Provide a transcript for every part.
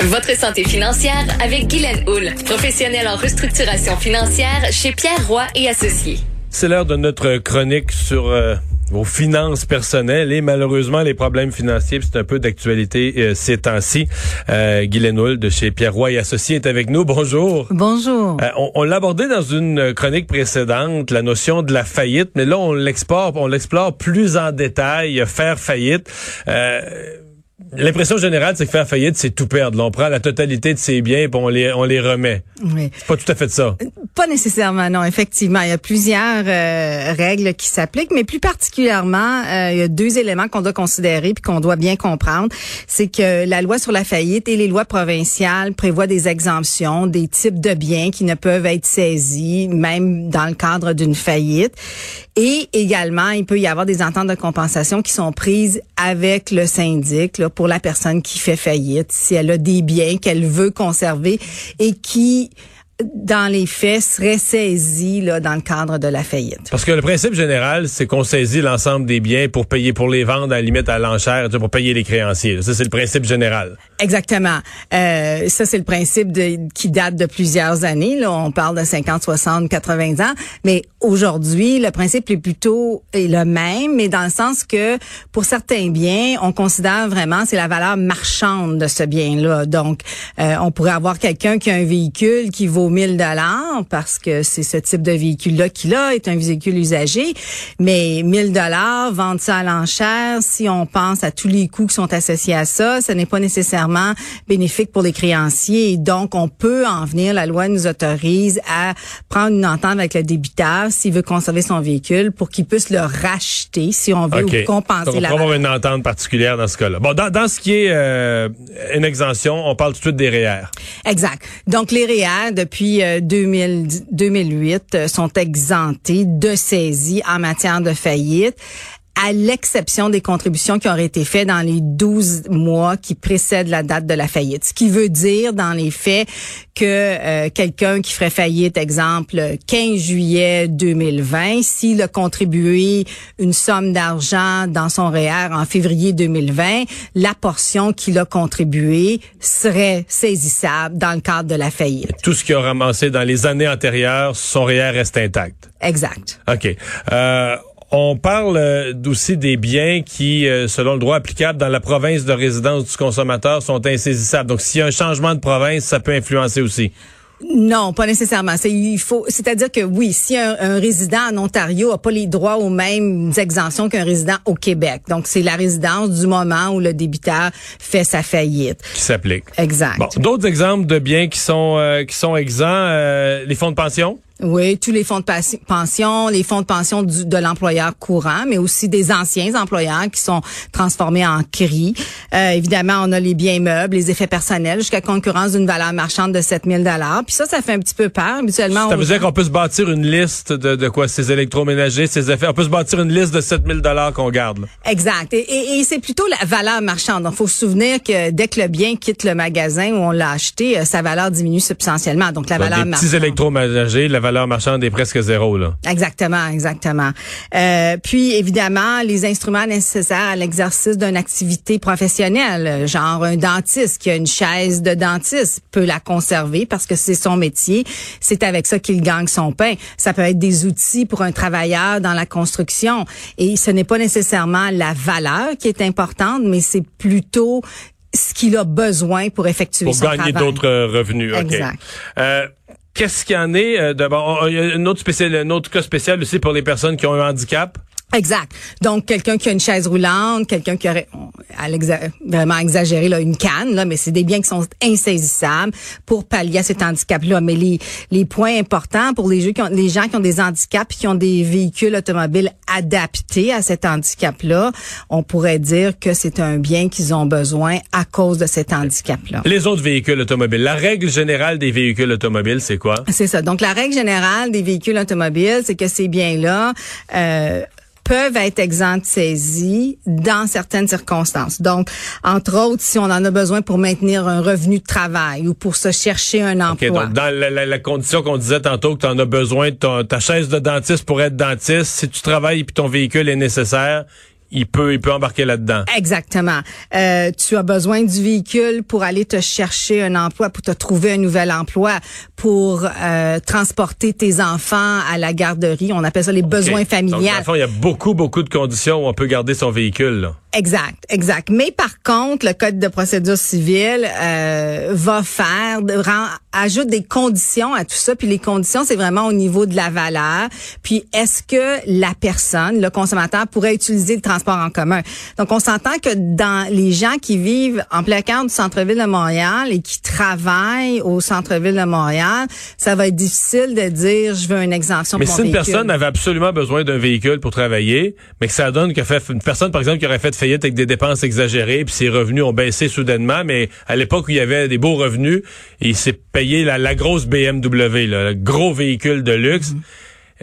Votre santé financière avec Guylaine Houle, professionnelle en restructuration financière chez Pierre Roy et Associés. C'est l'heure de notre chronique sur euh, vos finances personnelles et malheureusement les problèmes financiers. C'est un peu d'actualité euh, ces temps-ci. Euh, Guylaine Houle de chez Pierre Roy et Associés est avec nous. Bonjour. Bonjour. Euh, on on l'a abordé dans une chronique précédente, la notion de la faillite, mais là on l'explore, on l'explore plus en détail, faire faillite. Euh, L'impression générale, c'est que faire faillite, c'est tout perdre. Là, on prend la totalité de ses biens et on les, on les remet. Oui. C'est pas tout à fait ça. Pas nécessairement, non. Effectivement, il y a plusieurs euh, règles qui s'appliquent, mais plus particulièrement, euh, il y a deux éléments qu'on doit considérer puis qu'on doit bien comprendre. C'est que la loi sur la faillite et les lois provinciales prévoient des exemptions, des types de biens qui ne peuvent être saisis, même dans le cadre d'une faillite. Et également, il peut y avoir des ententes de compensation qui sont prises avec le syndic là, pour la personne qui fait faillite, si elle a des biens qu'elle veut conserver et qui dans les faits, seraient saisis là, dans le cadre de la faillite. Parce que le principe général, c'est qu'on saisit l'ensemble des biens pour payer, pour les vendre à la limite à l'enchère, pour payer les créanciers. Ça, c'est le principe général. Exactement. Euh, ça, c'est le principe de, qui date de plusieurs années. Là, on parle de 50, 60, 80 ans. Mais aujourd'hui, le principe est plutôt est le même, mais dans le sens que pour certains biens, on considère vraiment c'est la valeur marchande de ce bien-là. Donc, euh, on pourrait avoir quelqu'un qui a un véhicule qui vaut 1000 dollars parce que c'est ce type de véhicule-là qu'il a, est un véhicule usagé. Mais 1000 dollars, vendre ça à l'enchère, si on pense à tous les coûts qui sont associés à ça, ce n'est pas nécessairement bénéfique pour les créanciers. Et donc, on peut en venir, la loi nous autorise à prendre une entente avec le débiteur s'il veut conserver son véhicule pour qu'il puisse le racheter si on veut ou compenser Donc, on la peut avoir une entente particulière dans ce cas-là. Bon, dans, dans ce qui est euh, une exemption, on parle tout de suite des REER. Exact. Donc les REER depuis euh, 2000 2008 euh, sont exemptés de saisie en matière de faillite à l'exception des contributions qui auraient été faites dans les 12 mois qui précèdent la date de la faillite. Ce qui veut dire dans les faits que euh, quelqu'un qui ferait faillite, exemple, le 15 juillet 2020, s'il a contribué une somme d'argent dans son REER en février 2020, la portion qu'il a contribué serait saisissable dans le cadre de la faillite. Tout ce qu'il a ramassé dans les années antérieures, son REER reste intact. Exact. OK. Euh, on parle euh, aussi des biens qui, euh, selon le droit applicable dans la province de résidence du consommateur, sont insaisissables. Donc, s'il y a un changement de province, ça peut influencer aussi. Non, pas nécessairement. C'est il faut, c'est-à-dire que oui, si un, un résident en Ontario a pas les droits aux mêmes exemptions qu'un résident au Québec, donc c'est la résidence du moment où le débiteur fait sa faillite. Qui s'applique. Exact. Bon, d'autres exemples de biens qui sont euh, qui sont exempts, euh, les fonds de pension? Oui, tous les fonds de pension, les fonds de pension du- de l'employeur courant, mais aussi des anciens employeurs qui sont transformés en CRI. Euh, évidemment, on a les biens meubles, les effets personnels, jusqu'à concurrence d'une valeur marchande de 7000 dollars. Puis ça, ça fait un petit peu peur. Habituellement, Ça veut dire qu'on peut se bâtir une liste de, de quoi? Ces électroménagers, ces effets. On peut se bâtir une liste de 7000 dollars qu'on garde. là. Exact. Et, et- et c'est plutôt la valeur marchande. Donc, faut se souvenir que dès que le bien quitte le magasin où on l'a acheté, euh, sa valeur diminue substantiellement. Donc, la Donc, valeur marchande. petits électroménagers, la valeur marchande est presque zéro là. Exactement, exactement. Euh, puis évidemment, les instruments nécessaires à l'exercice d'une activité professionnelle, genre un dentiste qui a une chaise de dentiste peut la conserver parce que c'est son métier, c'est avec ça qu'il gagne son pain. Ça peut être des outils pour un travailleur dans la construction et ce n'est pas nécessairement la valeur qui est importante, mais c'est plutôt ce qu'il a besoin pour effectuer Pour son gagner travail. d'autres euh, revenus. OK. Exact. Euh, Qu'est-ce qu'il y en est euh, de bon, Il y a autre un autre cas spécial aussi pour les personnes qui ont un handicap. Exact. Donc quelqu'un qui a une chaise roulante, quelqu'un qui aurait à vraiment exagéré là une canne là, mais c'est des biens qui sont insaisissables pour pallier à cet handicap là. Mais les les points importants pour les, qui ont, les gens qui ont des handicaps qui ont des véhicules automobiles adaptés à cet handicap là, on pourrait dire que c'est un bien qu'ils ont besoin à cause de cet handicap là. Les autres véhicules automobiles, la règle générale des véhicules automobiles, c'est quoi? C'est ça. Donc la règle générale des véhicules automobiles, c'est que ces biens là euh, peuvent être exempts de saisie dans certaines circonstances. Donc, entre autres, si on en a besoin pour maintenir un revenu de travail ou pour se chercher un emploi. donc, dans la, condition qu'on disait tantôt que tu en as besoin de ta chaise de dentiste pour être dentiste, si tu travailles et ton véhicule est nécessaire, il peut, il peut embarquer là-dedans. Exactement. Euh, tu as besoin du véhicule pour aller te chercher un emploi, pour te trouver un nouvel emploi, pour euh, transporter tes enfants à la garderie. On appelle ça les besoins familiaux. Il y a beaucoup, beaucoup de conditions où on peut garder son véhicule. Là. Exact, exact. Mais par contre, le code de procédure civile euh, va faire, rend, ajoute des conditions à tout ça. Puis les conditions, c'est vraiment au niveau de la valeur. Puis est-ce que la personne, le consommateur, pourrait utiliser le transport en commun? Donc on s'entend que dans les gens qui vivent en plein cœur du centre-ville de Montréal et qui travaillent au centre-ville de Montréal, ça va être difficile de dire je veux une exemption. Mais pour si une personne avait absolument besoin d'un véhicule pour travailler, mais que ça donne que fait une personne par exemple qui aurait fait faillite avec des dépenses exagérées, puis ses revenus ont baissé soudainement, mais à l'époque où il y avait des beaux revenus, il s'est payé la, grosse BMW, le gros véhicule de luxe. Mhm.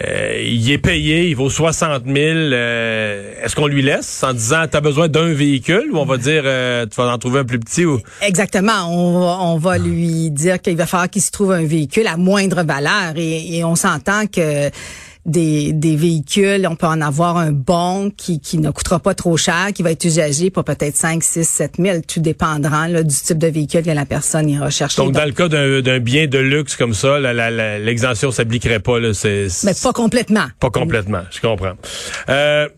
Euh, il est payé, il vaut 60 000. Euh, est-ce qu'on lui laisse en disant tu as besoin d'un véhicule ou on va dire euh, tu vas en trouver un plus petit ou? Exactement, on va, on va lui dire qu'il va falloir qu'il se trouve un véhicule à moindre valeur et, et on s'entend que des, des véhicules, on peut en avoir un bon qui, qui ne coûtera pas trop cher, qui va être usagé pour peut-être 5, 6, 7 000, tout dépendra là, du type de véhicule que la personne ira chercher. Donc, dans le cas d'un bien de luxe comme ça, l'exemption s'appliquerait pas. Là, Mais pas complètement. Pas complètement, je comprends. Euh,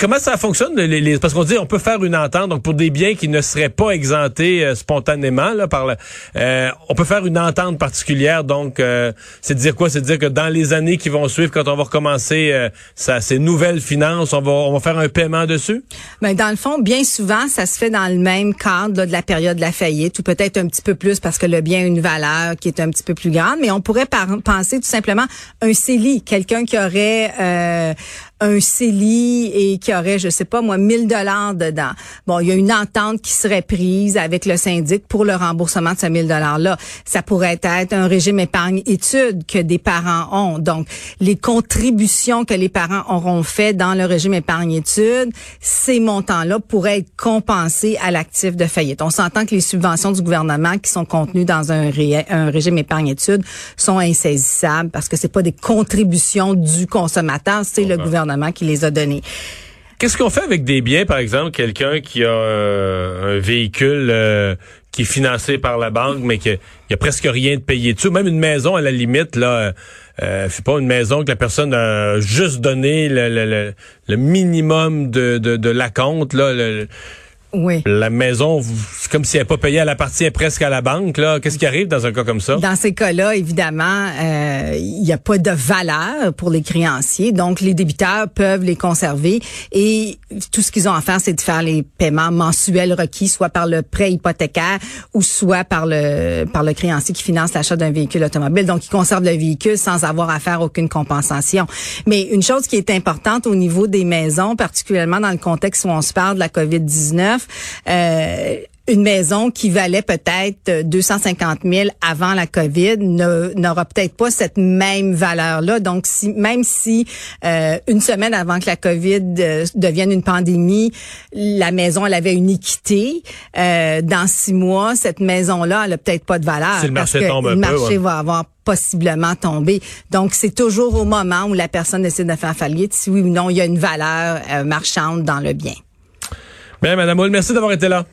Comment ça fonctionne les, parce qu'on dit on peut faire une entente donc pour des biens qui ne seraient pas exemptés euh, spontanément là par euh, on peut faire une entente particulière donc euh, c'est dire quoi? C'est dire que dans les années qui vont suivre quand on va recommencer ça ces nouvelles finances on va on va faire un paiement dessus? Ben dans le fond bien souvent ça se fait dans le même cadre de la période de la faillite ou peut-être un petit peu plus parce que le bien a une valeur qui est un petit peu plus grande mais on pourrait penser tout simplement un CELI quelqu'un qui aurait un CELI et qui aurait, je sais pas moi, 1000 dollars dedans. Bon, il y a une entente qui serait prise avec le syndic pour le remboursement de ce 1000 dollars-là. Ça pourrait être un régime épargne-études que des parents ont. Donc, les contributions que les parents auront fait dans le régime épargne-études, ces montants-là pourraient être compensés à l'actif de faillite. On s'entend que les subventions du gouvernement qui sont contenues dans un, un régime épargne-études sont insaisissables parce que c'est pas des contributions du consommateur, c'est le gouvernement Qu'est-ce qu'on fait avec des biens, par exemple, quelqu'un qui a un véhicule euh, qui est financé par la banque, mais qui a, presque rien de payé dessus, même une maison à la limite, là, euh, c'est pas une maison que la personne a juste donné le, minimum de, de, la compte, là. Oui. La maison, c'est comme si elle n'est pas payée, elle appartient presque à la banque. Là, qu'est-ce qui arrive dans un cas comme ça? Dans ces cas-là, évidemment, euh, il n'y a pas de valeur pour les créanciers, donc les débiteurs peuvent les conserver et tout ce qu'ils ont à faire, c'est de faire les paiements mensuels requis, soit par le prêt hypothécaire ou soit par le par le créancier qui finance l'achat d'un véhicule automobile. Donc, ils conservent le véhicule sans avoir à faire aucune compensation. Mais une chose qui est importante au niveau des maisons, particulièrement dans le contexte où on se parle de la COVID 19 euh, une maison qui valait peut-être 250 000 avant la COVID n'aura peut-être pas cette même valeur-là. Donc, si, même si euh, une semaine avant que la COVID euh, devienne une pandémie, la maison elle avait une équité, dans six mois, cette maison-là, elle a peut-être pas de valeur. Si le marché tombe un le marché va avoir possiblement tombé. Donc, c'est toujours au moment où la personne décide de faire faillite, si oui ou non, il y a une valeur marchande dans le bien. Bien, Madame Hull, merci d'avoir été là.